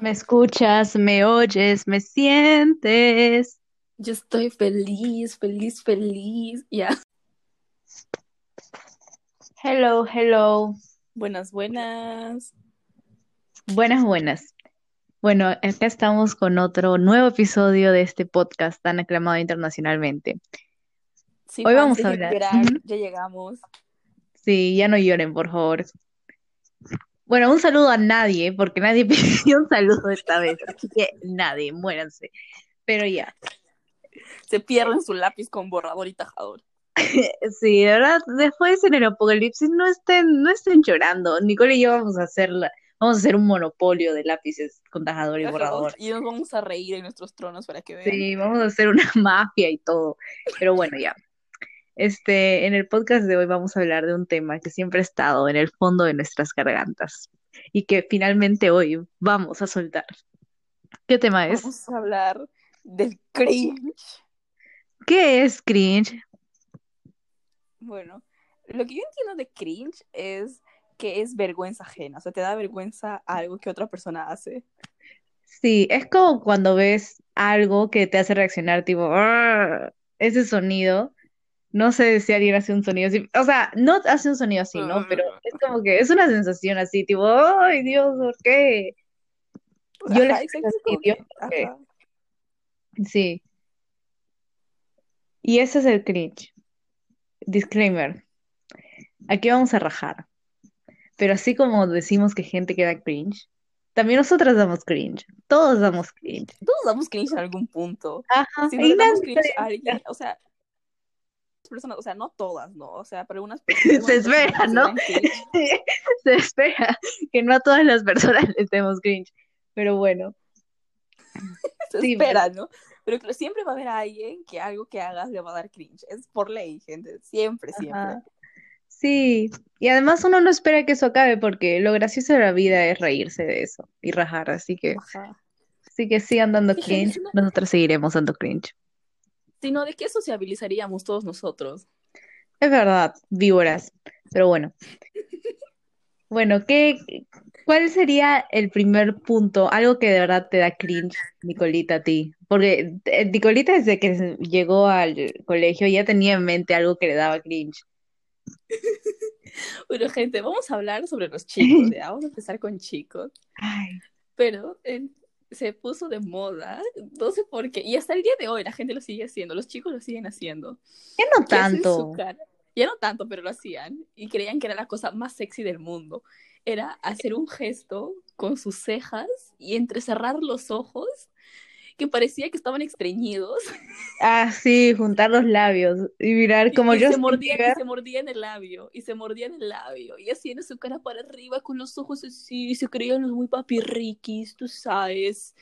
Me escuchas, me oyes, me sientes. Yo estoy feliz, feliz, feliz. Ya. Hello, hello. Buenas, buenas. Buenas, buenas. Bueno, acá estamos con otro nuevo episodio de este podcast tan aclamado internacionalmente. Sí, Hoy vamos a hablar. llorar, ya llegamos. Sí, ya no lloren, por favor. Bueno, un saludo a nadie, porque nadie pidió un saludo esta vez. Así que nadie, muéranse. Pero ya. Se pierden su lápiz con borrador y tajador. Sí, de verdad, después en el apocalipsis no estén, no estén llorando. Nicole y yo vamos a hacer la- vamos a hacer un monopolio de lápices con tajador y borrador. Y nos vamos a reír en nuestros tronos para que vean. Sí, vamos a hacer una mafia y todo. Pero bueno, ya. Este, en el podcast de hoy vamos a hablar de un tema que siempre ha estado en el fondo de nuestras gargantas y que finalmente hoy vamos a soltar. ¿Qué tema es? Vamos a hablar del cringe. ¿Qué es cringe? Bueno, lo que yo entiendo de cringe es que es vergüenza ajena. O sea, te da vergüenza algo que otra persona hace. Sí, es como cuando ves algo que te hace reaccionar, tipo, ese sonido. No sé si alguien hace un sonido así. O sea, no hace un sonido así, ¿no? Pero es como que es una sensación así, tipo, ¡ay, Dios, ¿por qué? Yo Ajá, les ajá. Sí. Y ese es el cringe. Disclaimer. Aquí vamos a rajar. Pero así como decimos que gente que da cringe, también nosotras damos cringe. Todos damos cringe. Todos damos cringe en algún punto. Ajá. Si no damos cringe a alguien, o sea, personas, o sea, no todas, ¿no? O sea, para algunas personas. Se espera, ¿no? Se espera que no a todas las personas les demos cringe. Pero bueno, Se Sí, espera, ¿no? Pero siempre va a haber alguien que algo que hagas le va a dar cringe. Es por ley, gente. Siempre, siempre. ajá. Sí. Y además uno no espera que eso acabe porque lo gracioso de la vida es reírse de eso y rajar. Así que, Ajá. así que sigan dando cringe. Nosotros seguiremos dando cringe. Sino de qué sociabilizaríamos todos nosotros. Es verdad, víboras. Pero bueno. Bueno, ¿qué, cuál sería el primer punto? Algo que de verdad te da cringe, Nicolita, a ti. Porque eh, Nicolita desde que llegó al colegio ya tenía en mente algo que le daba cringe. Bueno, gente, vamos a hablar sobre los chicos, ¿ya? Vamos a empezar con chicos. Ay, Pero eh, se puso de moda, no sé por qué. Y hasta el día de hoy la gente lo sigue haciendo, los chicos lo siguen haciendo. ya no tanto. Ya no tanto, pero lo hacían. Y creían que era la cosa más sexy del mundo. Era hacer un gesto con sus cejas y entrecerrar los ojos que parecía que estaban estreñidos. Ah, sí, juntar los labios y mirar como y yo se mordían, y se mordían el labio. Y se mordían el labio. Y haciendo su cara para arriba con los ojos así. Y se creían los muy papirriquis, tú sabes.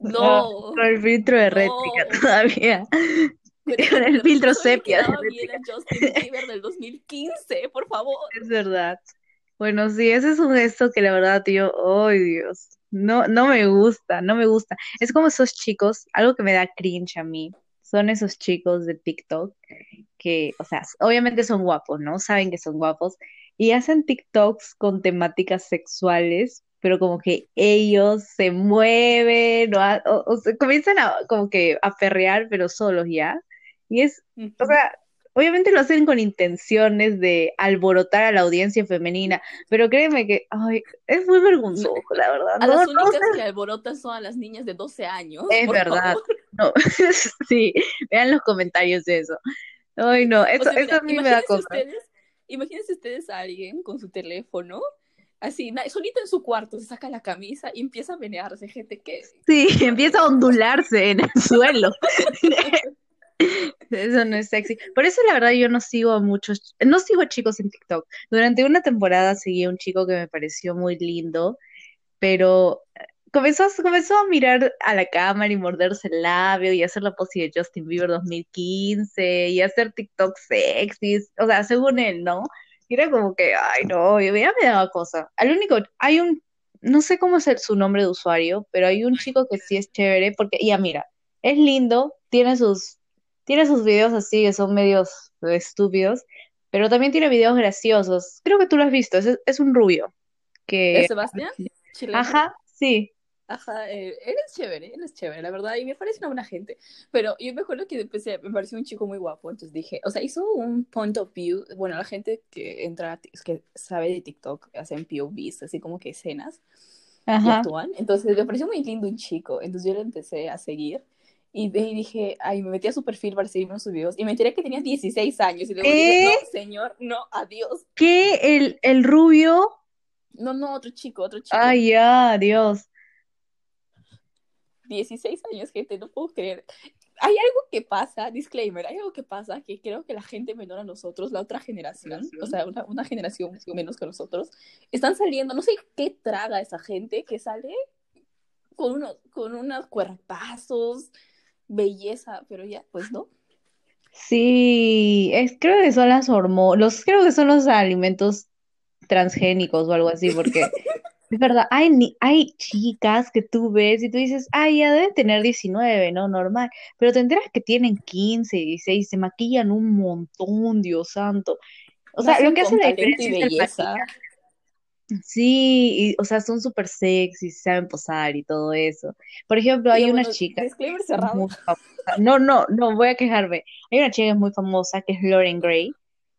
No. con el filtro de réplica No. todavía. Con el filtro sepia de bien a Justin Bieber del 2015, por favor. Es verdad. Bueno, sí, ese es un gesto que la verdad, tío, ¡ay, Dios! No, no me gusta, no me gusta. Es como esos chicos, algo que me da cringe a mí, son esos chicos de TikTok que, o sea, obviamente son guapos, ¿no? Saben que son guapos y hacen TikToks con temáticas sexuales, pero como que ellos se mueven o, a- o- o se comienzan a como que a perrear, pero solos ya. Y es o sea, obviamente lo hacen con intenciones de alborotar a la audiencia femenina, pero créeme que, ay, es muy vergonzoso, la verdad. A No, las no únicas que alborotan son a las niñas de 12 años. es verdad. favor. No, sí, vean los comentarios de eso. Ay, no, O eso, sea, mira, eso a mí me da cosa. ustedes, imagínense ustedes a alguien con su teléfono, así, solito en su cuarto, se saca la camisa y empieza a menearse, gente que... Sí, empieza a ondularse en el suelo. Eso no es sexy. Por eso la verdad yo no sigo a muchos, no sigo a chicos en TikTok. Durante una temporada seguí a un chico que me pareció muy lindo, pero eh, comenzó, comenzó a mirar a la cámara y morderse el labio y hacer la pose de Justin Bieber 2015 y hacer TikTok sexy, o sea, según él, ¿no? Y era como que, ay, no, ya me daba cosa. Al único, hay un, no sé cómo es su nombre de usuario, pero hay un chico que sí es chévere porque, ya mira, es lindo, tiene sus, tiene sus videos así que son medios estúpidos, pero también tiene videos graciosos. Creo que tú lo has visto, es, es un rubio que, ¿Es Sebastián? Chileno. ajá, sí, Ajá, eh, él es chévere, él es chévere, la verdad, y me parece una buena gente. Pero yo me acuerdo que empecé, me pareció un chico muy guapo, entonces dije, o sea, hizo un point of view, bueno, la gente que entra, que sabe de TikTok, hacen POVs, así como que escenas, y Ajá. actúan. Entonces me pareció muy lindo un chico, entonces yo le empecé a seguir. Y dije, ay, me metí a su perfil para seguirme en sus videos. Y me enteré que tenía 16 años. Y luego dije, no, señor, no, adiós. ¿Qué? ¿El, el rubio? No, no, otro chico, otro chico. Ay, ya, Dios. 16 años, gente, no puedo creer. Hay algo que pasa, disclaimer, hay algo que pasa que creo que la gente menor a nosotros, la otra generación, o sea, una, una generación menos que nosotros, están saliendo, no sé qué traga esa gente que sale con unos, con unos cuerpazos, belleza, pero ya, pues no. Sí, es, creo que son las hormonas, los, creo que son los alimentos transgénicos o algo así, porque es verdad, hay, ni- hay chicas que tú ves y tú dices, ay, ya deben tener 19, ¿no? Normal, pero te enteras que tienen 15, 16, se maquillan un montón, Dios santo. O sea, lo que hace la diferencia es el belleza. maquillaje. Sí, y, o sea, son súper sexy, saben posar y todo eso. Por ejemplo, hay una chica disclaimer cerrado. No, no, no, voy a quejarme. Hay una chica que es muy famosa, que es Lauren Gray,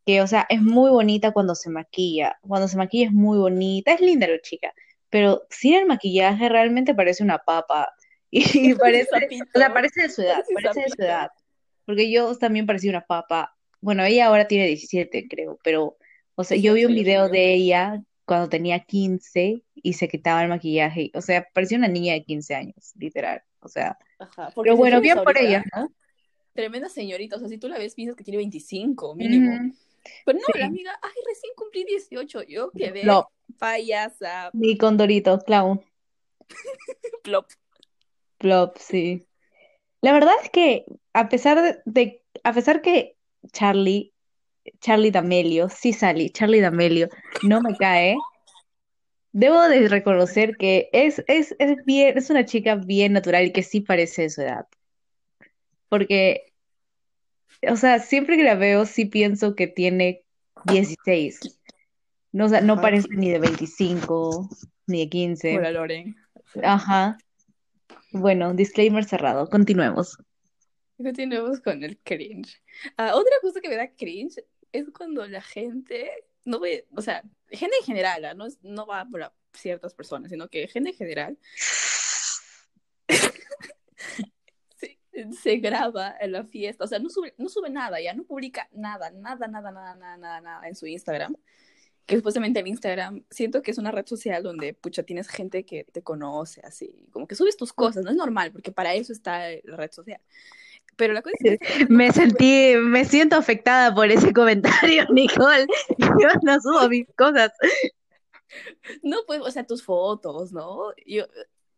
que, o sea, es muy bonita cuando se maquilla. Cuando se maquilla es muy bonita, es linda la chica, pero sin el maquillaje realmente parece una papa. Y parece, o sea, parece de su edad, Parece de su edad. Porque yo también parecía una papa. Bueno, ella ahora tiene 17, creo, pero, o sea, yo vi un 18 ya video de ella cuando tenía 15 y se quitaba el maquillaje. O sea, parecía una niña de 15 años, literal. O sea, Ajá, pero bueno, bien por ella, ¿no? tremenda señorita, o sea, si tú la ves, piensas que tiene 25 mínimo. Pero no, la amiga, ay, recién cumplí 18, yo quedé Plop, payasa, mi condorito, clown, plop. plop, sí. La verdad es que a pesar de, de- a pesar que Charlie, Charlie D'Amelio, sí salí, Charlie D'Amelio, no me cae, debo de reconocer que es, es, es bien, es una chica bien natural y que sí parece de su edad. Porque, o sea, siempre que la veo sí pienso que tiene 16. No, o sea, no Ajá. parece ni de 25, ni de 15. Hola, Loren. Ajá. Bueno, disclaimer cerrado. Continuemos. Continuemos con el cringe. Ah, otra cosa que me da cringe es cuando la gente, no ve, o sea, gente en general, ah, no, no va por ciertas personas, sino que gente en general se, se graba en la fiesta, o sea, no sube, no sube nada, ya no publica nada, nada, nada, nada, nada, nada, nada en su Instagram. Que supuestamente el Instagram, siento que es una red social donde, pucha, tienes gente que te conoce, así, como que subes tus cosas, no es normal, porque para eso está la red social. Pero la cosa es que Me sentí, me siento afectada por ese comentario, Nicole. Yo no subo mis cosas. No, pues, o sea, tus fotos, ¿no? Yo,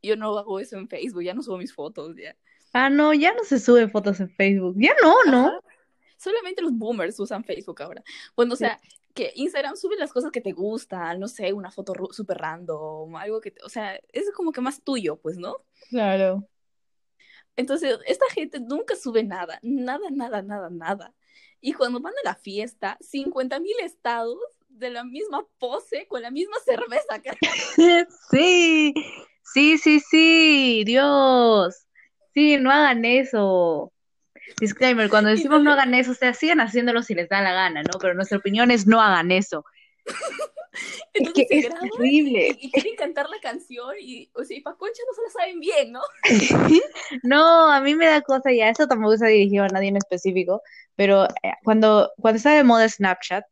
yo no hago eso en Facebook, ya no subo mis fotos, ya. Ah, no, ya no se suben fotos en Facebook. Ya no, ¿no? Solamente los boomers usan Facebook ahora. Bueno, o sea, que Instagram sube las cosas que te gustan, no sé, una foto súper random, algo que, te- o sea, es como que más tuyo, pues, ¿no? Claro. Entonces, esta gente nunca sube nada, nada, nada, nada, nada. Y cuando van a la fiesta, 50 mil estados de la misma pose, con la misma cerveza. Sí, sí, sí, sí, Dios. Sí, no hagan eso. Disclaimer, cuando decimos no hagan eso, o sea, sigan haciéndolo si les da la gana, ¿no? Pero nuestra opinión es no hagan eso. Es Entonces que se es terrible. y, y quieren cantar la canción y, o sea, y pa' concha no se la saben bien, ¿no? No, a mí me da cosa ya, eso tampoco está dirigido a nadie en específico, pero eh, cuando, cuando estaba de moda Snapchat,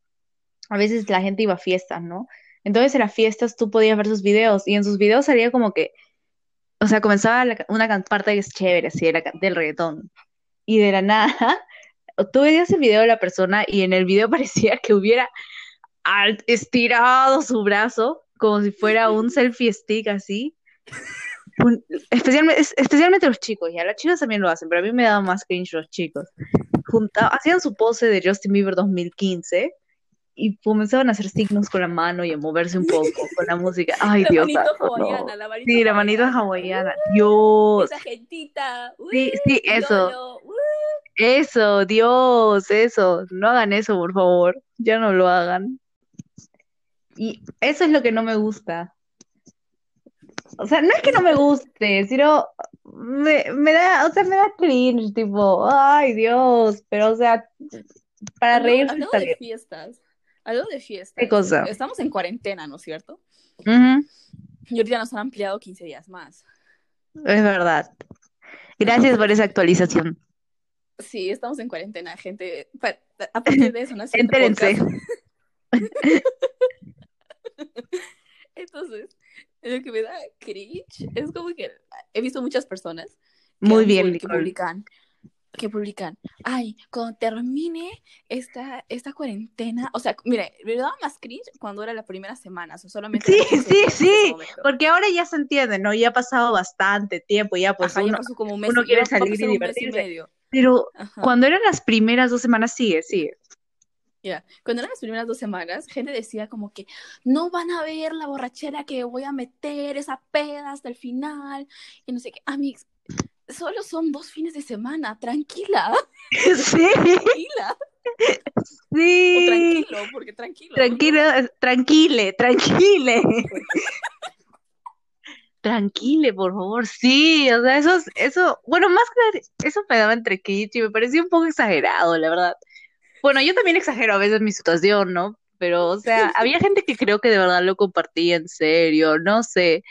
a veces la gente iba a fiestas, ¿no? Entonces en las fiestas tú podías ver sus videos y en sus videos salía como que, o sea, comenzaba la una parte que es chévere, así, de la del reggaetón. Y de la nada, tú veías el video de la persona y en el video parecía que hubiera estirado su brazo como si fuera un selfie stick así. Un- especialmente, es- especialmente los chicos, ya las chicas también lo hacen, pero a mí me daba más cringe los chicos. Junta- hacían su pose de Justin Bieber 2015 y comenzaban a hacer signos con la mano y a moverse un poco con la música. Ay, La Dios manito no. la manito Sí, la manito hawaiana. hawaiana. Dios. Esa gentita. Sí, ¡uh! sí, eso. YOLO, ¡uh! Eso, Dios, eso. No hagan eso, por favor. Ya no lo hagan. Y eso es lo que no me gusta. O sea, no es que no me guste, sino me, me da, o sea, me da cringe, tipo, ay Dios, pero o sea, para Hablando, reírse hablando de bien. fiestas, hablando de ¿Qué fiestas, cosa? estamos en cuarentena, ¿no es cierto? Ujú, Y ahorita nos han ampliado 15 días más. es verdad. Gracias por esa actualización. Sí, estamos en cuarentena, gente. Pa- A partir de eso este Entérense. Entonces, lo que me da cringe es como que he visto muchas personas Muy bien, que publican, que publican, ay, cuando termine esta, esta cuarentena, o sea, mire, me daba más cringe cuando era la primera semana, o sea, solamente Sí, eran 15 sí, sí, porque ahora ya se entiende, ¿no? Ya ha pasado bastante tiempo, ya pues Ajá, ya uno, pasó como un mes, uno ya quiere salir y mes y divertirse. medio. Pero Ajá. cuando eran las primeras dos semanas, sigue, sigue. Ya, Cuando eran las primeras dos semanas, gente decía como que no van a ver la borrachera que voy a meter, esa peda hasta el final, y no sé qué. Amigos, solo son dos fines de semana, tranquila, Sí, tranquila, o sí. tranquilo, porque tranquilo. Tranquilo, tranquile, tranquile. Tranquile, por favor, sí, o sea, eso, es- eso, bueno, más que eso me daba entre kitsch y me parecía un poco exagerado, la verdad. Bueno, yo también exagero a veces mi situación, ¿no? Pero, o sea, había gente que creo que de verdad lo compartía en serio, no sé,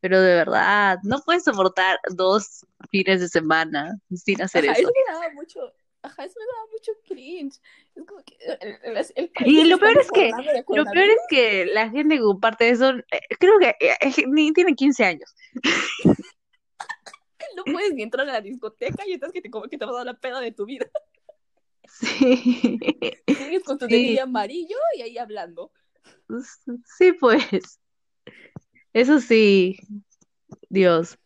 pero de verdad, no puedes soportar dos fines de semana sin hacer Ajá, eso. eso me daba mucho, ajá, eso me daba mucho cringe. Es como que el, el- el Y lo peor es que, lo peor es que la gente que comparte eso, eh, creo que eh, eh, ni tiene 15 años. No puedes ni entrar a la discoteca y estás que te, como que te vas a dar la peda de tu vida. Sí, Sigues con tu sí, amarillo y ahí hablando. sí, pues. Eso sí, Dios.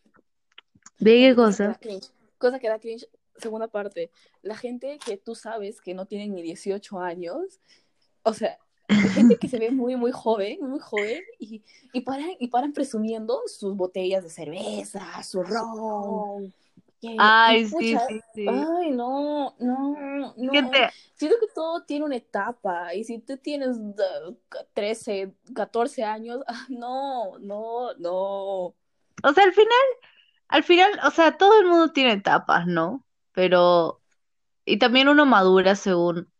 ¿De qué Cosa que cosa? que da cringe. Segunda parte. La gente que tú sabes que no tienen ni 18 años. O sea, gente que se ve muy, muy joven, muy joven. Y, y, paran, y paran presumiendo sus botellas de cerveza, su ron. Ay, sí, sí, sí. ay, no, no, no. Gente, Siento que todo tiene una etapa. Y si tú tienes uh, 13, 14 años, ah, no, no, no. o sea, al final, al final, o sea, todo el mundo tiene etapas, ¿no? Pero, y también uno madura según,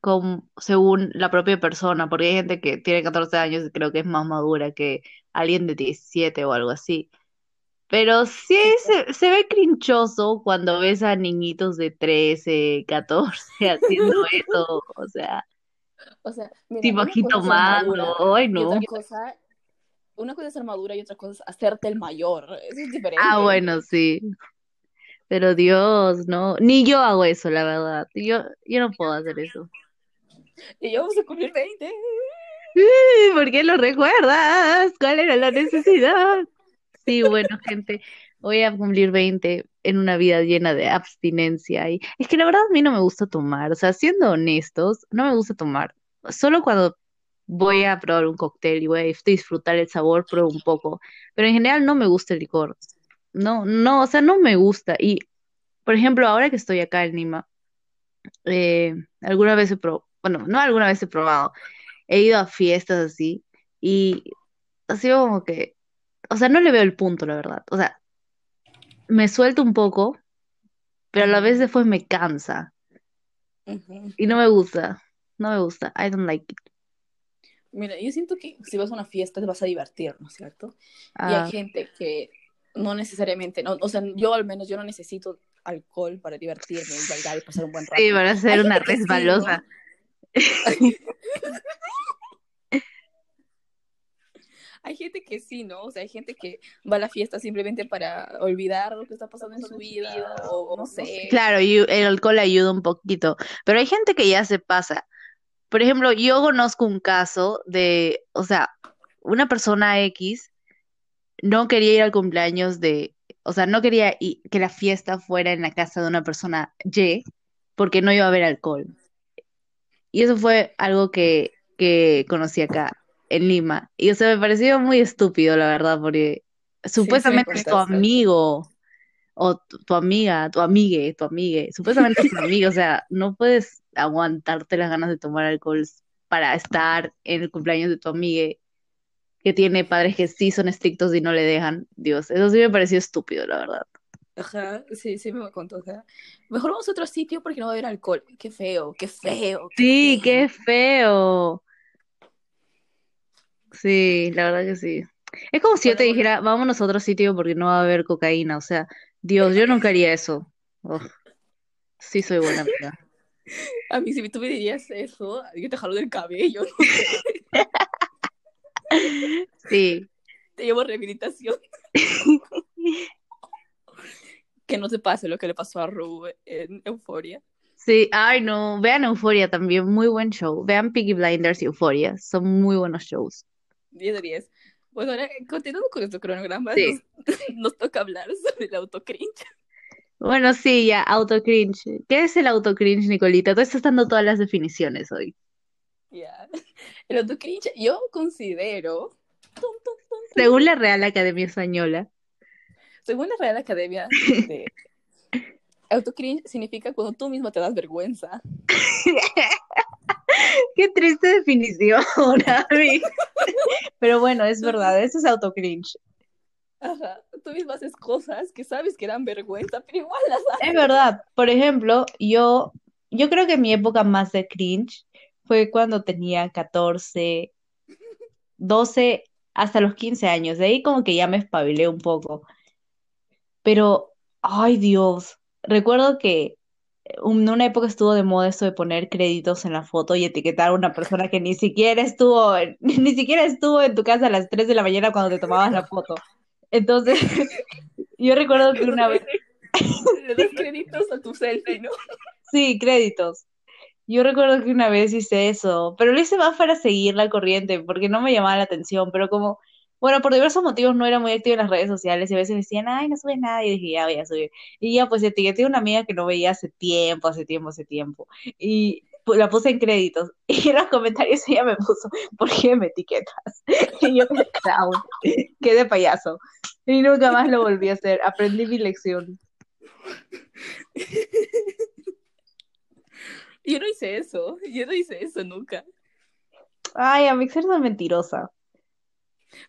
con, según la propia persona, porque hay gente que tiene 14 años y creo que es más madura que alguien de 17 o algo así. Pero sí se, se ve crinchoso cuando ves a niñitos de 13, 14 haciendo eso, o sea, O sea, mira, tipo aquí tomando, ay no. otra cosa, una cosa es ser madura y otra cosa es hacerte el mayor. Eso es Ah, diferente. bueno, sí, pero Dios, no, ni yo hago eso, la verdad, yo, yo no puedo hacer eso. Y yo vamos a cumplir 20. Uy, ¿Por qué lo recuerdas? ¿Cuál era la necesidad? Sí, bueno, gente, voy a cumplir 20 en una vida llena de abstinencia. Y es que la verdad a mí no me gusta tomar, o sea, siendo honestos, no me gusta tomar. Solo cuando voy a probar un cóctel y voy a disfrutar el sabor, pruebo un poco. Pero en general no me gusta el licor. No, no, o sea, no me gusta. Y, por ejemplo, ahora que estoy acá en Lima, eh, alguna vez he probado, bueno, no alguna vez he probado, he ido a fiestas así y ha sido como que, o sea, no le veo el punto, la verdad. O sea, me suelto un poco, pero a la vez después me cansa y no me gusta, no me gusta, I don't like it. Mira, yo siento que si vas a una fiesta te vas a divertir, ¿no es cierto? Y hay Ah, gente que no necesariamente, no, o sea, yo al menos yo no necesito alcohol para divertirme y bailar y pasar un buen sí, rato. para Hay ser una que sí, ¿no? Hay gente que sí, ¿no? O sea, hay gente que va a la fiesta simplemente para olvidar lo que está pasando en su vida o no sé. Claro, y el alcohol ayuda un poquito, pero hay gente que ya se pasa. Por ejemplo, yo conozco un caso de, o sea, una persona X no quería ir al cumpleaños de, o sea, no quería que la fiesta fuera en la casa de una persona Y porque no iba a haber alcohol. Y eso fue algo que, que conocí acá en Lima. Y o sea, me pareció muy estúpido, la verdad, porque Sí, sí supuestamente es tu amigo o tu, tu amiga, tu amigue, tu amigue, supuestamente es tu amigo, o sea, no puedes aguantarte las ganas de tomar alcohol para estar en el cumpleaños de tu amigue, que tiene padres que sí son estrictos y no le dejan. Dios, eso sí me pareció estúpido, la verdad. Ajá, sí, sí me contó. O sea, mejor vamos a otro sitio porque no va a haber alcohol. Qué feo, qué feo. Qué Sí, feo. qué feo. Sí, la verdad que sí. Es como si yo te dijera, vámonos a otro sitio porque no va a haber cocaína. O sea, Dios, yo nunca haría eso. Sí soy buena amiga. a mí si tú me dirías eso, yo te jalo del cabello, no. Sí. Te llevo rehabilitación. Que no te pase lo que le pasó a Ru en Euforia. Sí, ay no, vean Euphoria también, muy buen show. Vean Peaky Blinders y Euphoria, son muy buenos shows. 10 de 10. Bueno, ahora continuando con nuestro cronograma, Sí. nos, nos toca hablar sobre el autocringe. Bueno, sí, ya, auto cringe. ¿Qué es el auto cringe, Nicolita? Tú estás dando todas las definiciones hoy. Ya. El autocringe, yo considero, tum, tum, tum, tum, Según la Real Academia Española. según la Real Academia de autocringe, significa cuando tú mismo te das vergüenza. Qué triste definición, Abby. Pero bueno, es verdad, eso es auto cringe. Ajá. Tú mismo haces cosas que sabes que dan vergüenza, pero igual las haces. Es verdad. Por ejemplo, yo, yo creo que mi época más de cringe fue cuando tenía 14, 12, hasta los 15 años. De ahí como que ya me espabilé un poco. Pero, ay Dios, recuerdo que en una época estuvo de moda esto de poner créditos en la foto y etiquetar a una persona que ni siquiera estuvo, ni siquiera estuvo en tu casa a las 3 de la mañana cuando te tomabas la foto. Entonces, yo recuerdo que una vez, Le das créditos a tu selfie, ¿no? sí, créditos. Yo recuerdo que una vez hice eso, pero lo hice más para seguir la corriente, porque no me llamaba la atención, pero como, bueno, por diversos motivos no era muy activa en las redes sociales y a veces me decían, ay, no sube nada, y dije, ya voy a subir. Y ya pues etiqueté a una amiga que no veía hace tiempo, hace tiempo, hace tiempo, y pu- la puse en créditos, y en los comentarios ella me puso, ¿por qué me etiquetas? Y yo, clown, qué de payaso. Y nunca más lo volví a hacer, aprendí mi lección. Yo no hice eso, yo no hice eso nunca. Ay, Amixer es una mentirosa.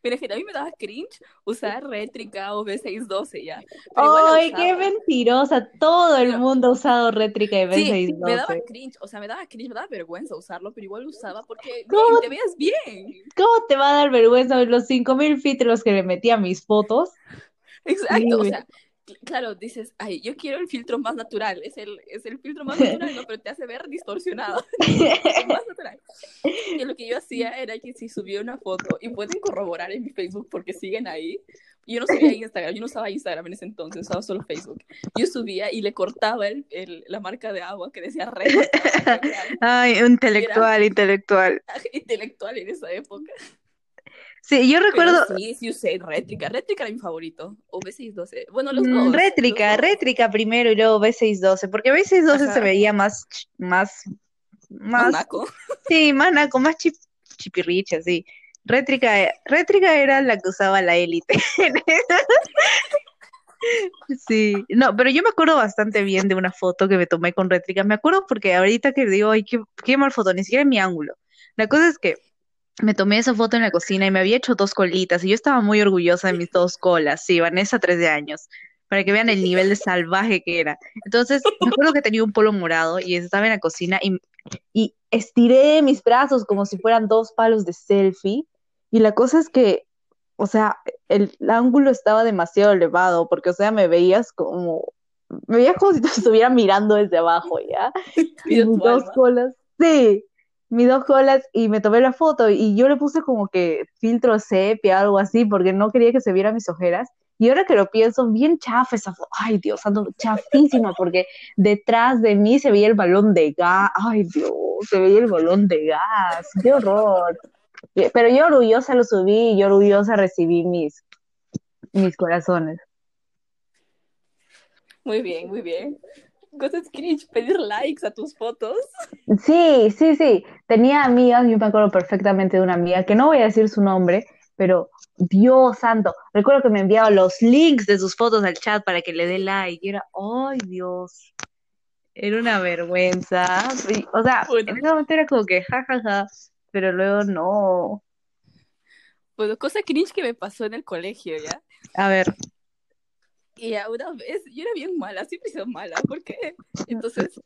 Mira, que a mí me daba cringe usar rétrica o B612 ya. Ay, qué mentirosa. Todo el mundo ha usado rétrica de Sí, me daba B612. cringe, o sea, me daba cringe, me daba vergüenza usarlo, pero igual lo usaba porque te veas bien. ¿Cómo te va a dar vergüenza ver los 5000 filtros que le metí a mis fotos? Exacto, o sea, claro, dices, ay, yo quiero el filtro más natural, es el, es el filtro más natural, ¿no? Pero te hace ver distorsionado. Es más natural. Y lo que yo hacía era que si subía una foto, y pueden corroborar en mi Facebook porque siguen ahí, yo no subía Instagram, yo no usaba Instagram en ese entonces, usaba solo Facebook. Yo subía y le cortaba el, el- la marca de agua que decía red, Ay, intelectual, intelectual. intelectual en esa época. Sí, yo Pero recuerdo sí, sí usé rétrica, rétrica era mi favorito, o B612, bueno, los mm, dos. rétrica, los dos. rétrica primero y luego B612, porque B612 se veía más, más, Más más, naco. sí, más naco, más chip, chipirriche, sí. Rétrica, rétrica era la que usaba la élite. Sí, no, pero yo me acuerdo bastante bien de una foto que me tomé con rétrica. Me acuerdo porque ahorita que digo, ay, qué, qué mal foto, ni siquiera en mi ángulo. La cosa es que me tomé esa foto en la cocina y me había hecho dos colitas y yo estaba muy orgullosa de mis dos colas. Sí, Vanessa, 13 años, para que vean el nivel de salvaje que era. Entonces, me acuerdo que tenía un polo morado y estaba en la cocina y, y estiré mis brazos como si fueran dos palos de selfie. Y la cosa es que, o sea, el, el ángulo estaba demasiado elevado, porque, o sea, me veías como, me veías como si te estuviera mirando desde abajo, ¿ya? Y mis dos colas, sí, mis dos colas, y me tomé la foto, y yo le puse como que filtro sepia, algo así, porque no quería que se vieran mis ojeras. Y ahora que lo pienso, bien chafa esa foto, ay Dios, ando chafísima, porque detrás de mí se veía el balón de gas, ay Dios, se veía el balón de gas, qué horror. Pero yo orgullosa lo subí, y yo orgullosa recibí mis, mis corazones. Muy bien, muy bien. Cosas cringe, pedir likes a tus fotos. Sí, sí, sí. Tenía amigas, yo me acuerdo perfectamente de una amiga, que no voy a decir su nombre, pero Dios santo, recuerdo que me enviaba los links de sus fotos al chat para que le dé like. Y era, ay Dios, era una vergüenza. O sea, Bueno. en ese momento era como que jajaja, pero luego no. Bueno, cosa cringe que me pasó en el colegio, ¿ya? A ver. Y a una vez, yo era bien mala, siempre he sido mala, ¿por qué? Entonces,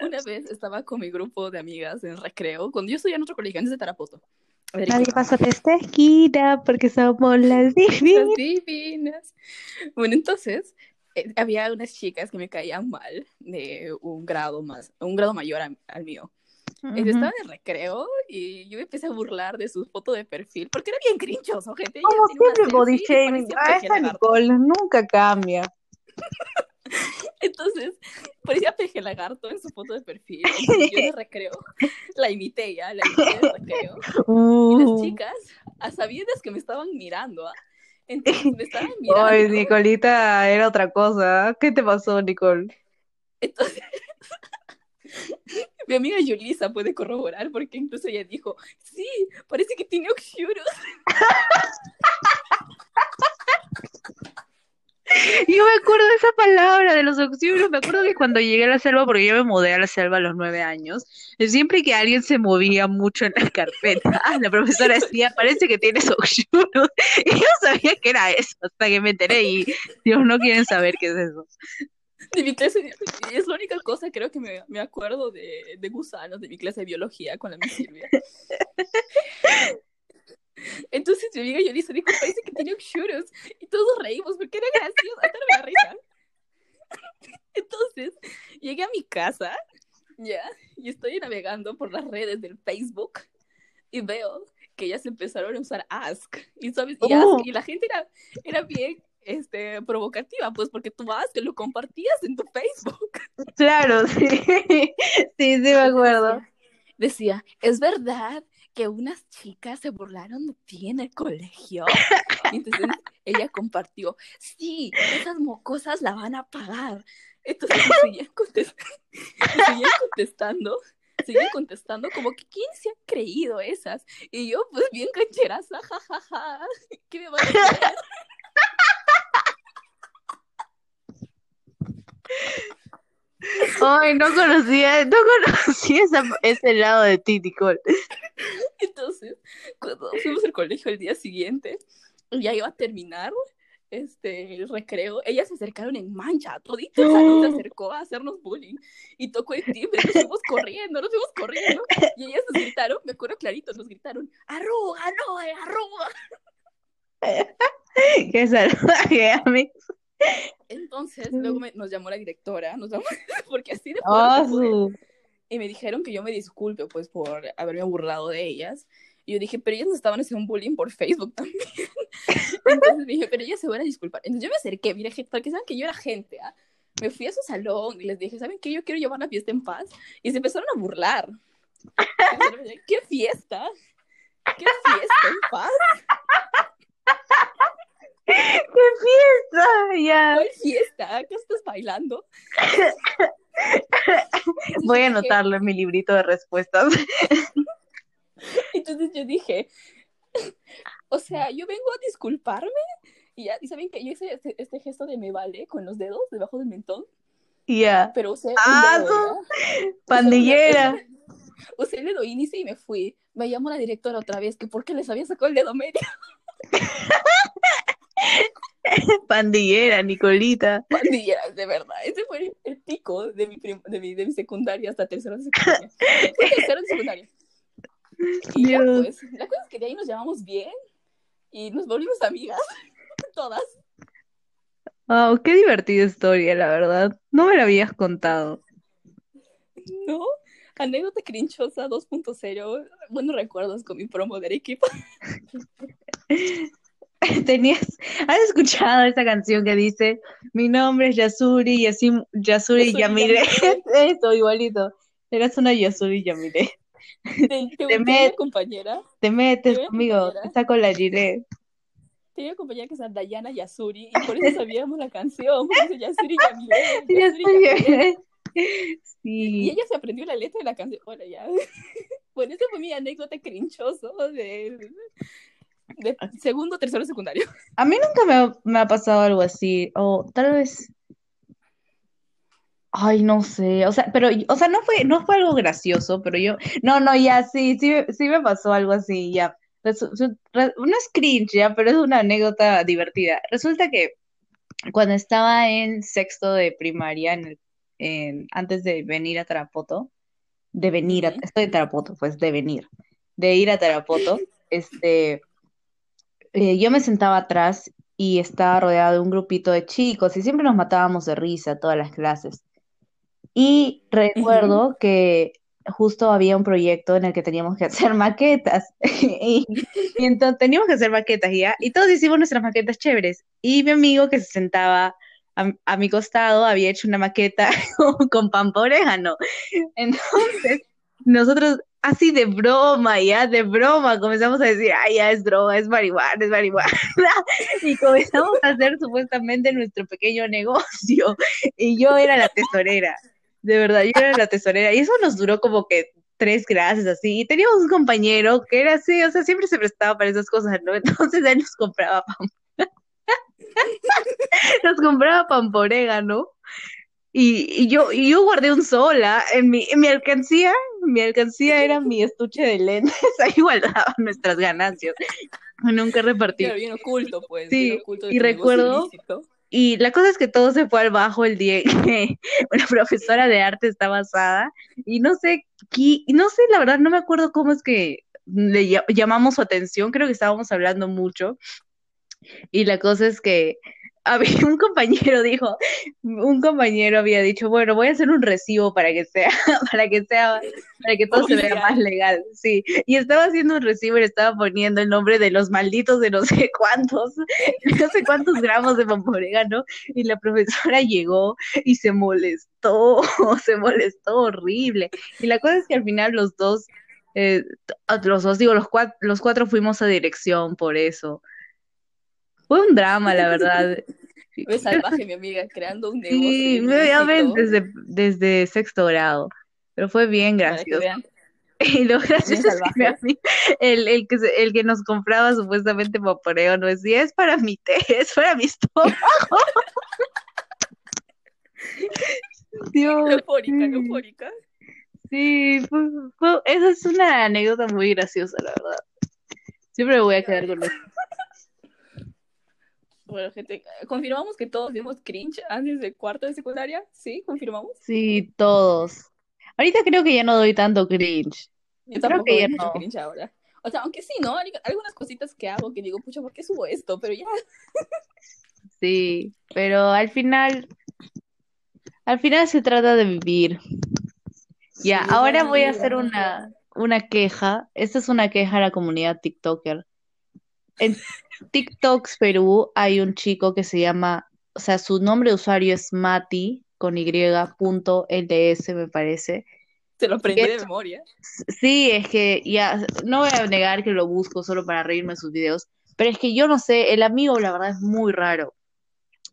una vez estaba con mi grupo de amigas en recreo, cuando yo estudiaba en otro colegio, antes de Tarapoto. Nadie pasa de esta esquina porque somos las divinas. Las divinas. Bueno, entonces, eh, había unas chicas que me caían mal de un grado más, un grado mayor a- al mío. Yo estaba en el recreo y yo me empecé a burlar de su foto de perfil porque era bien crinchoso, gente. Como siempre, body shaming. Ah, esta. Nicole nunca cambia. Entonces, parecía peje lagarto en su foto de perfil. Entonces, yo el recreo la imité ya, la imité el recreo. Y las Uh. chicas, a sabiendas que me estaban mirando, ¿ah? Entonces me estaban mirando. Ay, Nicolita era otra cosa. ¿Qué te pasó, Nicole? Entonces, mi amiga Yulisa puede corroborar porque incluso ella dijo, sí, parece que tiene oxyuros. Yo me acuerdo de esa palabra, de los oxígenos. Me acuerdo que cuando llegué a la selva, porque yo me mudé a la selva a los nueve años, siempre que alguien se movía mucho en la carpeta, la profesora decía, parece que tienes oxígenos. Y yo sabía que era eso, hasta que me enteré y Dios, no quieren saber qué es eso. De mi clase, de- es la única cosa creo que me, me acuerdo de, de gusanos de mi clase de biología con la mi Silvia. Entonces mi amiga Yulisa dijo, parece que tiene oxyuros. Y todos reímos porque era gracioso, hasta me da risa. Entonces, llegué a mi casa, ya, y estoy navegando por las redes del Facebook y veo que ellas empezaron a usar Ask. Y, ¿sabes? y, Ask, Uh. y la gente era, era bien este, provocativa, pues porque tú Ask lo compartías en tu Facebook. Claro, sí. Sí, sí me acuerdo. Decía, ¿es verdad que unas chicas se burlaron de ti en el colegio? Y entonces ella compartió, sí, esas mocosas la van a pagar. Entonces me seguían, contest- me seguían contestando, seguían contestando como que ¿quién se ha creído esas? Y yo pues bien cancheraza, jajaja, ¿qué me van a creer? Ay, no conocía, no conocía esa- ese lado de ti, Nicole. Entonces, cuando fuimos al colegio el día siguiente, ya iba a terminar este, el recreo, ellas se acercaron en mancha, todito el salón se acercó a hacernos bullying y tocó el timbre, nos fuimos corriendo, nos fuimos corriendo y ellas nos gritaron, me acuerdo clarito, nos gritaron, arruga, no, eh, arruga. Qué salvaje, amigo. Entonces, luego me- nos llamó la directora, nos llamó, porque así de su- y me dijeron que yo me disculpe pues por haberme burlado de ellas. Y yo dije, pero ellas nos estaban haciendo un bullying por Facebook también. Entonces dije, pero ellas se van a disculpar. Entonces yo me acerqué, gente, para que sepan que yo era gente, ¿ah? Me fui a su salón y les dije, ¿saben qué? Yo quiero llevar la fiesta en paz. Y se empezaron a burlar. Empezaron a decir, ¿Qué fiesta? ¿Qué fiesta en paz? ¡Qué fiesta! Ya. ¿Cuál fiesta? ¿Qué estás bailando? Voy a anotarlo en mi librito de respuestas. Entonces yo dije, o sea, yo vengo a disculparme y ya, y saben que yo hice este, este gesto de me vale con los dedos debajo del mentón, Ya. pero usé Ah, dedo. Pandillera. Usé el dedo índice y me fui. Me llamó la directora otra vez que por qué les había sacado el dedo medio. Pandillera, Nicolita. Pandilleras, de verdad. Ese fue el, el pico de mi, de, mi, de mi secundaria hasta tercero de secundaria. Fue tercero de secundaria. Y ya, pues, la cosa es que de ahí nos llevamos bien y nos volvimos amigas, todas. Wow, qué divertida historia, la verdad. No me la habías contado. ¿No? Anécdota crinchosa 2.0. Buenos recuerdos con mi promo de Arequipa. Tenías, ¿has escuchado esa canción que dice Mi nombre es Yasuri, Yasim, Yasuri Yasuri Yamile? Yamile. Eso, igualito. Eras una Yasuri Yamile. Te, te- Te met- compañera, Te metes conmigo, te saco la gilet. tenía una compañera que se llama Dayana Yasuri y por eso sabíamos la canción. Por eso Yasuri Yamile. Yasuri Yasuri Yamile. Yamile. Y Sí. ella se aprendió la letra de la canción. Bueno, ya. Bueno, esa fue mi anécdota crinchoso de, de segundo, tercero, secundario. A mí nunca me ha, me ha pasado algo así, o tal vez, ay, no sé, o sea, pero, o sea, no fue, no fue algo gracioso, pero yo, no, no, ya, sí, sí, sí me pasó algo así, ya. Resu- su- re- no es cringe ya, pero es una anécdota divertida. Resulta que cuando estaba en sexto de primaria, en el- en- antes de venir a Tarapoto, de venir a, estoy en Tarapoto, pues de venir, de ir a Tarapoto, este, eh, yo me sentaba atrás y estaba rodeado de un grupito de chicos y siempre nos matábamos de risa todas las clases. Y recuerdo que justo había un proyecto en el que teníamos que hacer maquetas. Y, y entonces teníamos que hacer maquetas ya. Y todos hicimos nuestras maquetas chéveres. Y mi amigo que se sentaba a, a mi costado había hecho una maqueta con pan por orégano. Entonces, nosotros así de broma, ya, de broma, comenzamos a decir, ay, ya es droga, es marihuana, es marihuana. Y comenzamos a hacer supuestamente nuestro pequeño negocio. Y yo era la tesorera. De verdad, yo era la tesorera. Y eso nos duró como que tres clases así. Y teníamos un compañero que era así, o sea, siempre se prestaba para esas cosas, ¿no? Entonces él nos compraba pan. Nos compraba pan por orégano. Y, y yo, y yo guardé un sola en mi, en mi alcancía. Mi alcancía era mi estuche de lentes. Ahí guardaba nuestras ganancias. Nunca repartí. Claro, bien oculto, pues. Sí, bien oculto y recuerdo-. Y la cosa es que todo se fue al bajo el día que una profesora de arte estaba asada y no sé, qui- y no sé, la verdad, no me acuerdo cómo es que le lla- llamamos su atención, creo que estábamos hablando mucho y la cosa es que había un compañero dijo, un compañero había dicho, bueno, voy a hacer un recibo para que sea, para que sea, para que todo se vea más legal, sí, y estaba haciendo un recibo y estaba poniendo el nombre de los malditos de no sé cuántos, no sé cuántos gramos de orégano y la profesora llegó y se molestó, se molestó horrible. Y la cosa es que al final los dos, eh, los dos, digo, los cuatro, los cuatro fuimos a dirección por eso. Fue un drama, la verdad. Ve salvaje, mi amiga, creando un negocio. Sí, ven, desde, desde sexto grado. Pero fue bien gracioso. Y lo gracioso es que ami- el, el, que se- el que nos compraba supuestamente paporeo no decía, es para mi té, es para mi estómago. Dios, Eufórica, sí. eufórica. Sí, fue- fue- esa es una anécdota muy graciosa, la verdad. Siempre me voy a quedar con eso. Bueno, gente, confirmamos que todos vimos cringe antes de cuarto de secundaria. ¿Sí? ¿Confirmamos? Sí, todos. Ahorita creo que ya no doy tanto cringe. Yo Creo que ya no. cringe ahora. O sea, aunque sí, ¿no? Algunas cositas que hago que digo, pucha, ¿por qué subo esto? Pero ya, Sí, pero al final, al final se trata de vivir. Ya, Sí, ahora voy a hacer una, una queja. Esta es una queja a la comunidad TikToker. En TikToks Perú hay un chico que se llama, o sea, su nombre de usuario es Mati con Y punto LS, me parece. se lo aprendí de memoria. Sí, es que ya, no voy a negar que lo busco solo para reírme de sus videos, pero es que yo no sé, el amigo la verdad es muy raro.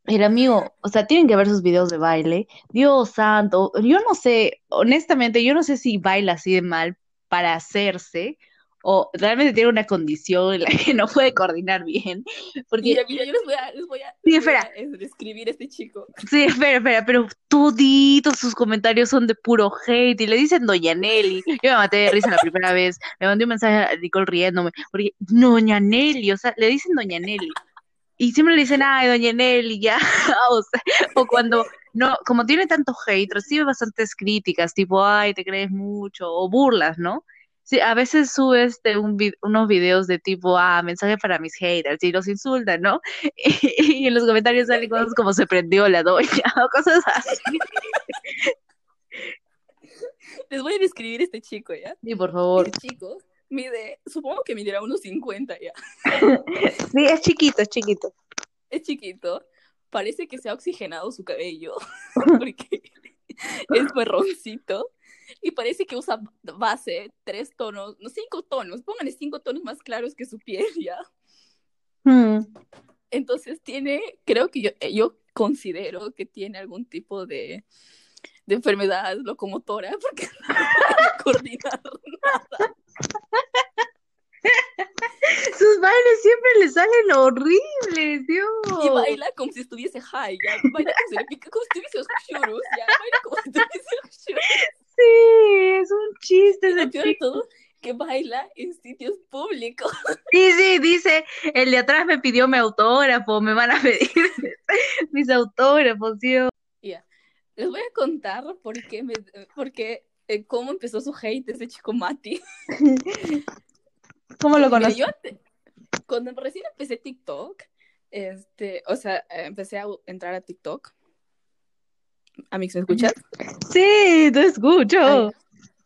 El amigo, o sea, tienen que ver sus videos de baile. Dios santo, yo no sé, honestamente, yo no sé si baila así de mal para hacerse o realmente tiene una condición en la que no puede coordinar bien. Porque Mira, mira, yo les voy a, les voy a, Sí, les voy a, eh, describir a este chico. Sí, espera, espera, pero toditos sus comentarios son de puro hate y le dicen Doña Nelly. Yo me maté de risa la primera vez, le mandé un mensaje a Nicole riéndome, porque Doña Nelly, o sea, le dicen Doña Nelly. Y siempre le dicen, ay, Doña Nelly, ya, o sea, o cuando, no, como tiene tanto hate, recibe bastantes críticas, tipo, ay, te crees mucho, o burlas, ¿no? Sí, a veces sube este, un vi- unos videos de tipo, ah, mensaje para mis haters, y los insultan, ¿no? Y, en los comentarios salen cosas como se prendió la doña, o cosas así. Les voy a describir a este chico, ¿ya? Sí, por favor. Este chico mide, supongo que medirá unos 50 ya. Sí, es chiquito, es chiquito. Es chiquito. Parece que se ha oxigenado su cabello. Porque es marroncito. Y parece que usa base tres tonos, no cinco tonos. Pónganle cinco tonos más claros que su piel, ¿ya? Hmm. Entonces tiene, creo que yo, eh, yo considero que tiene algún tipo de, de enfermedad locomotora porque no puede coordinar nada. Sus bailes siempre le salen horribles, Dios. Y baila como si estuviese high, ya. Baila como si, como si tuviese churros, ya. Baila como si tuviese churros. Sí, es un chiste lo peor todo que baila en sitios públicos. Sí, sí, dice, el de atrás me pidió mi autógrafo, me van a pedir mis autógrafos, tío. Ya, Les voy a contar por qué, me, por qué, eh, cómo empezó su hate ese chico Mati. ¿Cómo lo antes- cuando recién empecé TikTok, este, o sea, empecé a entrar a TikTok. Amix, ¿me escuchas? Sí, te escucho.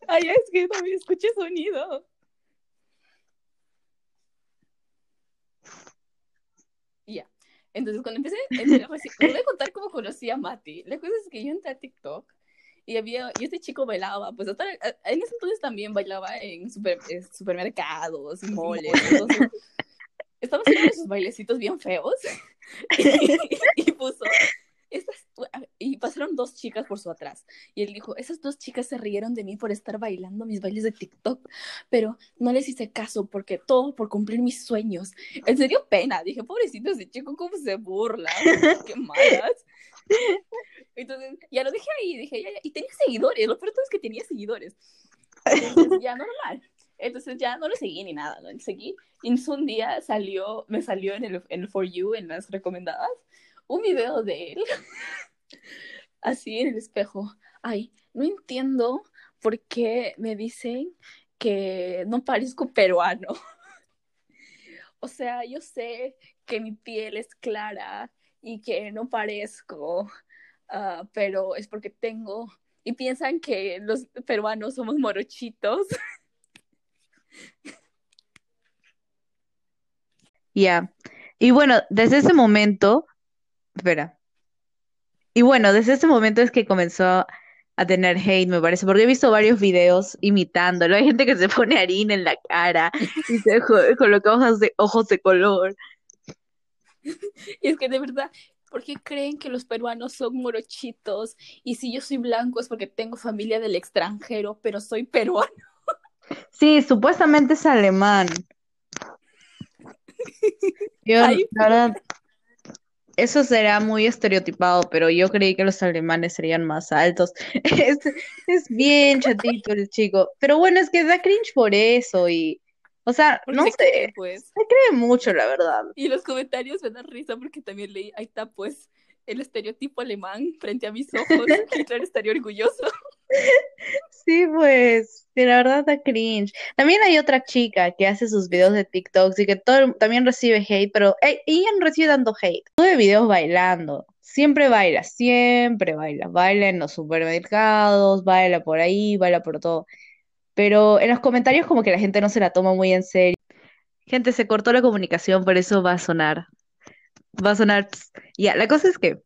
Ay, es que me escuché sonido. Ya. Entonces, cuando empecé, les voy a contar cómo conocí a Mati. La cosa es que yo entré a TikTok y había, y este chico bailaba, pues hasta, en ese entonces también bailaba en, super- en supermercados y moles. Entonces, estaba haciendo esos bailecitos bien feos y, puso, estas, y pasaron dos chicas por su atrás. Y él dijo, esas dos chicas se rieron de mí por estar bailando mis bailes de TikTok, pero no les hice caso porque todo por cumplir mis sueños. En serio, pena. Dije, pobrecito ese chico, cómo se burla. Qué malas. Entonces, ya lo dejé ahí, dije, ya, ya. Y tenía seguidores, lo peor todo es que tenía seguidores. Entonces, ya normal. Entonces ya no lo seguí ni nada, ¿no? Seguí. Y un día salió, me salió en el, en el For You, en las recomendadas, un video de él, así en el espejo. Ay, no entiendo por qué me dicen que no parezco peruano. O sea, yo sé que mi piel es clara y que no parezco, ah, pero es porque tengo... Y piensan que los peruanos somos morochitos. Ya. Y bueno, desde ese momento, espera. Y bueno, desde ese momento es que comenzó a tener hate, me parece, porque he visto varios videos imitándolo. Hay gente que se pone harina en la cara y se coloca ojos de, ojos de color. Y es que de verdad, ¿por qué creen que los peruanos son morochitos? Y si yo soy blanco es porque tengo familia del extranjero, pero soy peruano. Sí, supuestamente es alemán. Yo, Ay. la verdad, eso será muy estereotipado, pero yo creí que los alemanes serían más altos. Es, es bien chatito el chico. Pero bueno, es que da cringe por eso y, o sea, Porque no se sé, cree, pues. se cree mucho, la verdad. Y los comentarios me da risa porque también leí, ahí está pues el estereotipo alemán frente a mis ojos. Hitler estaría orgulloso. Sí, pues, sí, la verdad da cringe. También hay otra chica que hace sus videos de TikTok y que todo, también recibe hate, pero ella recibe tanto hate. Sube videos bailando. Siempre baila, siempre baila. Baila en los supermercados, baila por ahí, baila por todo. Pero en los comentarios como que la gente no se la toma muy en serio. Gente, se cortó la comunicación, por eso va a sonar. Va a sonar. Ya, la cosa es que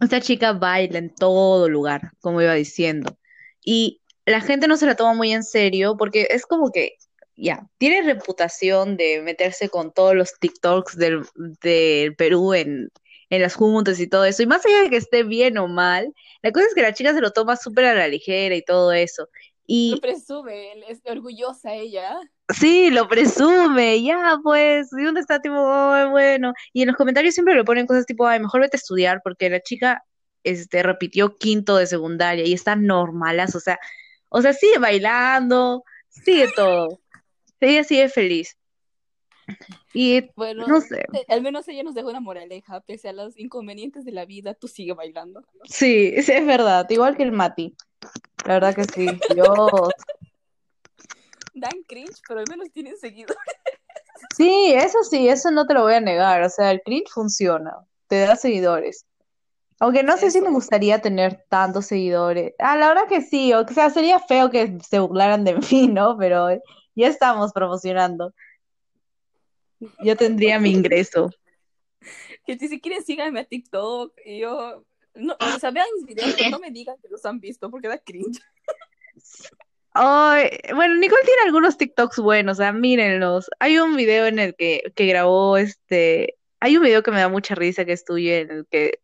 esta chica baila en todo lugar, como iba diciendo. Y la gente no se la toma muy en serio porque es como que, ya, tiene reputación de meterse con todos los TikToks del, del Perú en, en las juntas y todo eso. Y más allá de que esté bien o mal, la cosa es que la chica se lo toma súper a la ligera y todo eso. Y Lo presume, es orgullosa ella. Sí, lo presume, ya pues, y uno está tipo, "Ay, bueno, y en los comentarios siempre le ponen cosas tipo, ay, mejor vete a estudiar, porque la chica, este, repitió quinto de secundaria y está normalas, o sea, o sea, sigue bailando, sigue todo, ella sigue feliz, y Bueno, no sé, eh, al menos ella nos dejó una moraleja, pese a los inconvenientes de la vida, tú sigue bailando. sí, sí, es verdad, igual que el Mati, la verdad que sí, Dios, Dan cringe, pero al menos tienen seguidores. sí, eso sí, eso no te lo voy a negar, o sea, el cringe funciona, te da seguidores. Aunque no sé si me gustaría tener tantos seguidores. Ah, la verdad que sí, o sea, sería feo que se burlaran de mí, ¿no? Pero ya estamos promocionando. Yo tendría mi ingreso. Que si quieren síganme a TikTok y yo... No, o sea, vean mis videos, pero no me digan que los han visto porque da cringe. Ay, bueno, Nicole tiene algunos TikToks buenos, o sea, mírenlos. Hay un video en el que, que grabó este. Hay un video que me da mucha risa que es tuyo, en el que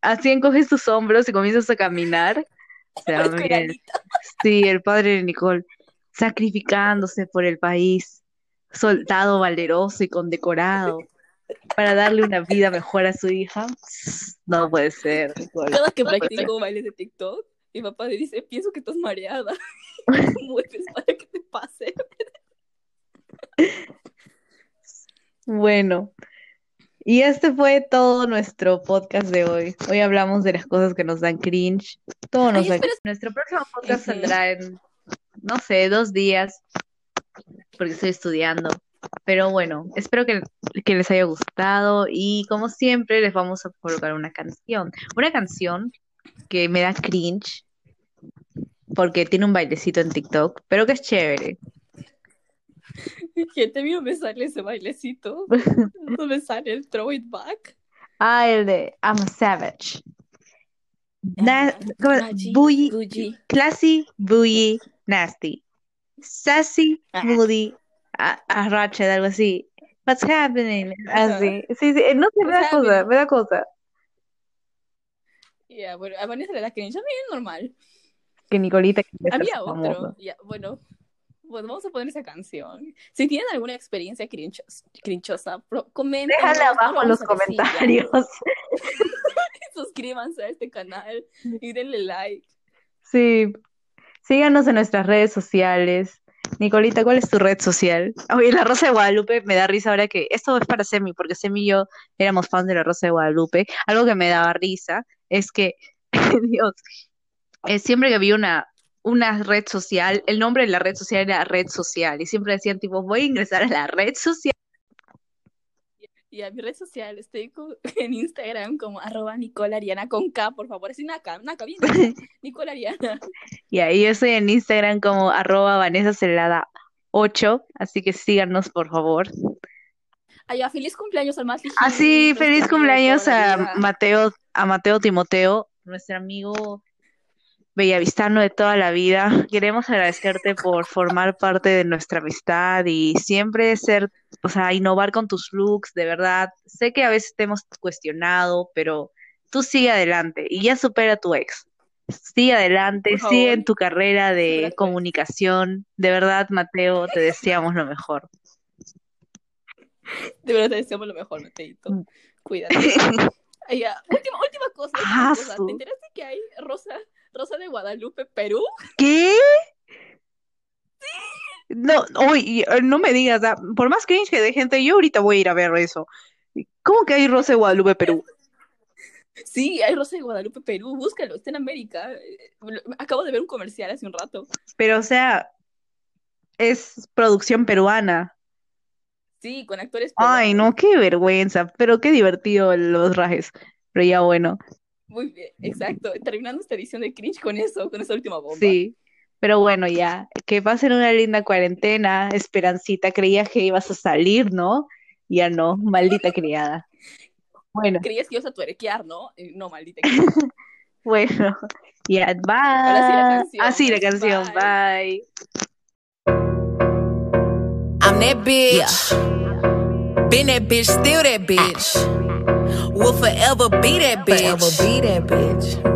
así encoges tus hombros y comienzas a caminar. O sea. Sí, el padre de Nicole, sacrificándose por el país, soldado valeroso y condecorado, para darle una vida mejor a su hija. No puede ser, Nicole. Cada que practico bailes de TikTok, mi papá me dice, pienso que estás mareada. Mueves para que te pase. Bueno, y este fue todo nuestro podcast de hoy. Hoy hablamos de las cosas que nos dan cringe. Todo nos Ay, da espera. Nuestro próximo podcast saldrá en, no sé, dos días, porque estoy estudiando. Pero bueno, espero que, que les haya gustado y como siempre les vamos a colocar una canción. Una canción que me da cringe porque tiene un bailecito en TikTok, pero que es chévere. Gente mío, me sale ese bailecito. No me sale el throw it back. Ah, el de I'm a Savage. Na- Bougie- bougie. classy, bougie, nasty. Sassy, Ajá. moody, a, a ratchet, algo así. What's happening? Así. Sí, sí, no sé, me da cosa, me da cosa. Ya, bueno, a Vanessa le da cringe. A mí es normal. Que Nicolita Había otro. Ya, bueno, bueno, vamos a poner esa canción. Si tienen alguna experiencia crinchos- crinchosa, comenten. Déjala abajo en los comentarios. Suscríbanse a este canal y denle like. Sí. Síganos en nuestras redes sociales. Nicolita, ¿cuál es tu red social? Oye, la Rosa de Guadalupe me da risa ahora que esto es para Semi, porque Semi y yo éramos fans de la Rosa de Guadalupe. Algo que me daba risa es que, Dios, eh, siempre que había una, una red social, el nombre de la red social era red social, y siempre decían tipo, voy a ingresar a la red social. Y a mi red social estoy en Instagram como arroba Nicola Ariana con K, por favor. Es una K, una K bien. grande. Nicola Ariana. Y ahí yo estoy en Instagram como arroba Vanessa Celada 8, así que síganos, por favor. Ay, ya, feliz cumpleaños al más Ah, sí, feliz cumpleaños a. Mateo, a Mateo Timoteo, nuestro amigo bellavistano de toda la vida. Queremos agradecerte por formar parte de nuestra amistad y siempre ser, o sea, innovar con tus looks, de verdad. Sé que a veces te hemos cuestionado, pero tú sigue adelante y ya supera a tu ex. Sigue adelante, sigue en tu carrera de comunicación. De verdad, Mateo, te deseamos lo mejor. De verdad te deseamos lo mejor, Mateito. Cuídate. Ay, ya. Última, última cosa. última Ah, cosa. ¿Te enteraste que hay Rosa, Rosa de Guadalupe, Perú? ¿Qué? No, oye, eh, no me digas, por más cringe que de gente, yo ahorita voy a ir a ver eso. ¿Cómo que hay Rosa de Guadalupe, Perú? Sí, hay Rosa de Guadalupe, Perú. Búscalo, está en América. Eh, Acabo de ver un comercial hace un rato. Pero, o sea, es producción peruana. Sí, con actores Ay, peruanos. no, qué vergüenza, pero qué divertido los rajes. Pero ya bueno, Muy bien, exacto. Terminando esta edición de Cringe con eso, con esa última bomba. sí. Pero bueno, ya, que pasen una linda cuarentena, Esperancita, creías que ibas a salir, ¿no? Ya no, maldita criada. Bueno, Creías que ibas a tuerquear, ¿no? No, maldita. bueno, ya, bye. Ahora sí la canción. Ah, sí, la canción, Bye. bye. I'm that bitch. Been that bitch, still that bitch. Will forever be that bitch. Forever be that bitch.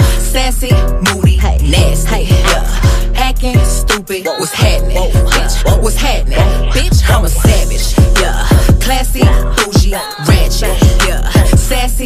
Sassy, moody, nasty. Yeah. Acting stupid. What's happening? Bitch, what's happening? Bitch, I'm a savage. Yeah. Classy, bougie, ratchet. Yeah. Sassy,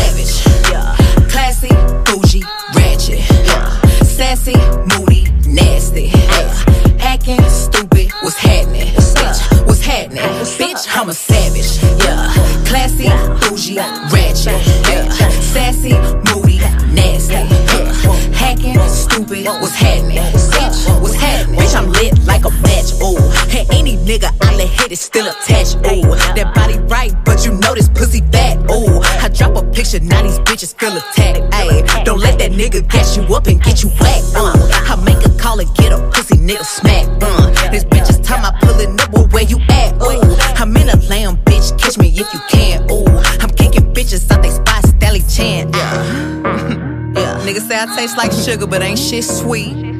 still attached. Ooh, that body right, but you know this pussy fat. Ooh, I drop a picture, now these bitches feel attacked. Ayy, don't let that nigga gas you up and get you whacked. Uh, I make a call and get a pussy nigga smack. Uh, this bitch is time I pulling up, well, where you at? Ooh, I'm in a lamb, bitch, catch me if you can. Ooh, I'm kicking bitches out they spot, Stelly Chan. Yeah. Yeah, niggas say I taste like sugar, but ain't shit sweet.